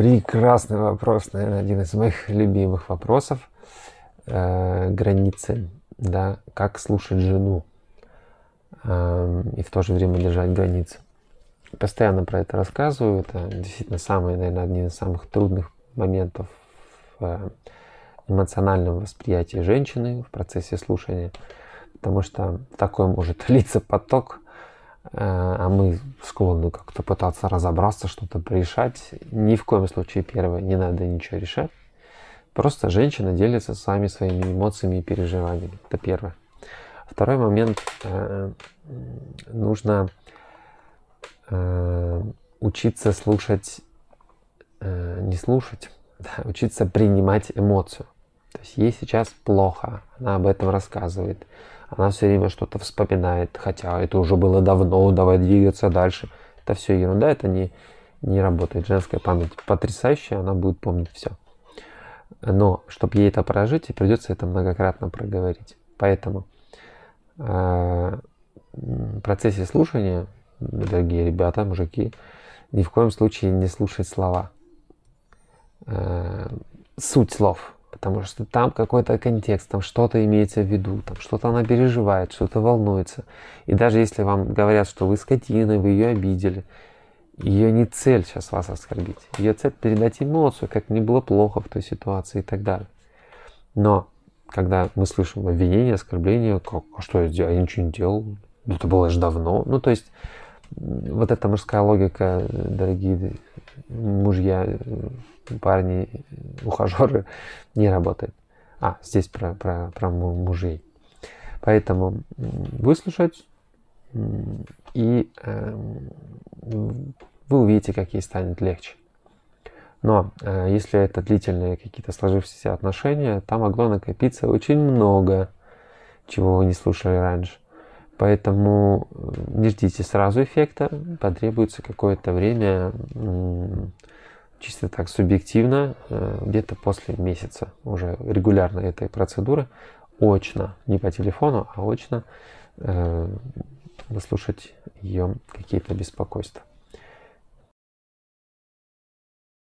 Прекрасный вопрос, наверное, один из моих любимых вопросов. Э, границы, да, как слушать жену э, и в то же время держать границы. Постоянно про это рассказываю. Это действительно самый, наверное, один из самых трудных моментов в э, эмоциональном восприятии женщины в процессе слушания, потому что такой может литься поток, э, а мы склонны как-то пытаться разобраться, что-то решать. Ни в коем случае первое, не надо ничего решать. Просто женщина делится с вами своими эмоциями и переживаниями. Это первое. Второй момент. Э, нужно учиться слушать, не слушать, да, учиться принимать эмоцию. То есть ей сейчас плохо, она об этом рассказывает. Она все время что-то вспоминает, хотя это уже было давно, давай двигаться дальше. Это все ерунда, это не, не работает. Женская память потрясающая, она будет помнить все. Но чтобы ей это прожить, придется это многократно проговорить. Поэтому э, в процессе слушания, дорогие ребята, мужики, ни в коем случае не слушать слова. Э, суть слов потому что там какой-то контекст, там что-то имеется в виду, там что-то она переживает, что-то волнуется. И даже если вам говорят, что вы скотина, вы ее обидели, ее не цель сейчас вас оскорбить. Ее цель передать эмоцию, как мне было плохо в той ситуации и так далее. Но когда мы слышим обвинение, оскорбление, как, а что я сделал? Я ничего не делал. Это было же давно. Ну, то есть, вот эта мужская логика, дорогие мужья, парни, ухажеры, не работает. А, здесь про, про, про мужей. Поэтому выслушать, и э, вы увидите, как ей станет легче. Но э, если это длительные какие-то сложившиеся отношения, там могло накопиться очень много, чего вы не слушали раньше. Поэтому не ждите сразу эффекта, потребуется какое-то время чисто так субъективно, э, где-то после месяца уже регулярно этой процедуры, очно, не по телефону, а очно э, выслушать ее какие-то беспокойства.